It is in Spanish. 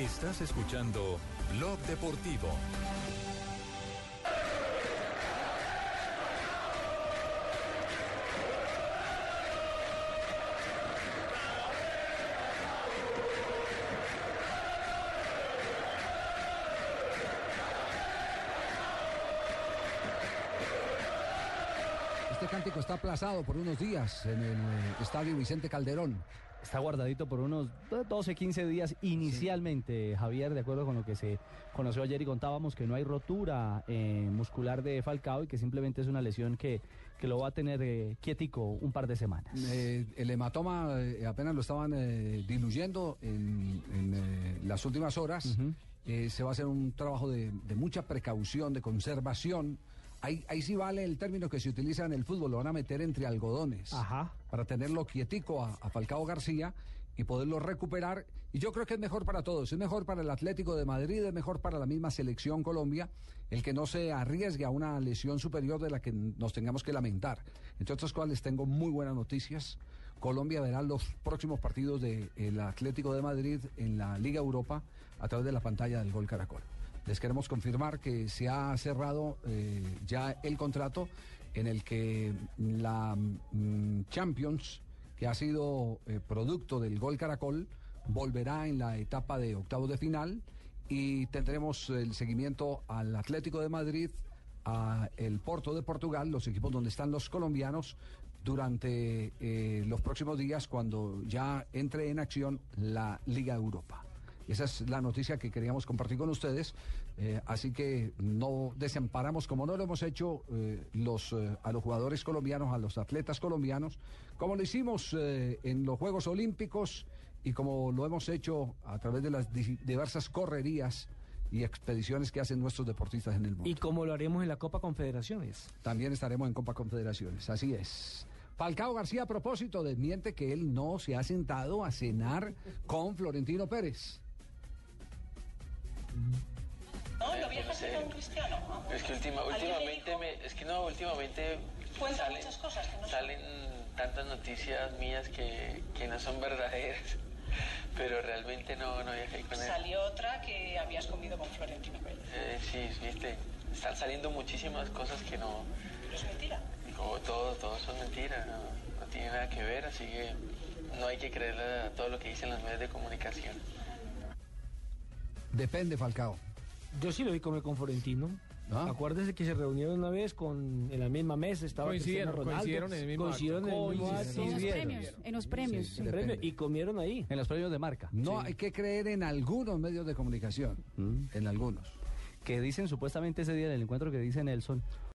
Estás escuchando Blog Deportivo. Este cántico está aplazado por unos días en el eh, estadio Vicente Calderón. Está guardadito por unos 12, 15 días inicialmente, Javier, de acuerdo con lo que se conoció ayer y contábamos que no hay rotura eh, muscular de Falcao y que simplemente es una lesión que, que lo va a tener eh, quietico un par de semanas. Eh, el hematoma eh, apenas lo estaban eh, diluyendo en, en, eh, las últimas horas. Eh, se va a hacer un trabajo de, de mucha precaución, de conservación. Ahí, ahí sí vale el término que se utiliza en el fútbol, lo van a meter entre algodones Ajá. para tenerlo quietico a, a Falcao García y poderlo recuperar. Y yo creo que es mejor para todos, es mejor para el Atlético de Madrid, es mejor para la misma selección Colombia, el que no se arriesgue a una lesión superior de la que nos tengamos que lamentar. Entre otras cosas, les tengo muy buenas noticias. Colombia verá los próximos partidos del Atlético de Madrid en la Liga Europa a través de la pantalla del Gol Caracol. Les queremos confirmar que se ha cerrado eh, ya el contrato en el que la mm, Champions, que ha sido eh, producto del Gol Caracol, volverá en la etapa de octavos de final y tendremos el seguimiento al Atlético de Madrid, a el Porto de Portugal, los equipos donde están los colombianos durante eh, los próximos días cuando ya entre en acción la Liga Europa. Esa es la noticia que queríamos compartir con ustedes. Eh, así que no desamparamos, como no lo hemos hecho eh, los, eh, a los jugadores colombianos, a los atletas colombianos, como lo hicimos en los Juegos Olímpicos y como lo hemos hecho a través de las di- diversas correrías y expediciones que hacen nuestros deportistas en el mundo. Y como lo haremos en la Copa Confederaciones. También estaremos en Copa Confederaciones, así es. Falcao García, a propósito, desmiente que él no se ha sentado a cenar con Florentino Pérez. No, lo viajaste con Cristiano. Ah, Es que última- ¿Alguien le últimamente, me, es que no, últimamente salen, muchas cosas que no son. salen tantas noticias mías que, que no son verdaderas, pero realmente no, no viajé con él. Salió otra que habías comido con Florentino Pérez. Eh, sí, viste, están saliendo muchísimas cosas que no, Pero es mentira. como todo, todo son mentiras, no, no tiene nada que ver, así que no hay que creerle a todo lo que dicen los medios de comunicación. Depende, Falcao. Yo sí lo vi comer con Florentino. Ah. Acuérdese que se reunieron una vez con en la misma mesa, estaba Coincidieron, Cristiano Ronaldo, coincidieron en el mismo coincidieron acto. en el mismo acto. Coincidieron. En los premios, en los premios. Sí, y comieron ahí. En los premios de marca. No hay que creer en algunos medios de comunicación, Mm. en algunos. Que dicen supuestamente ese día del encuentro que dice Nelson,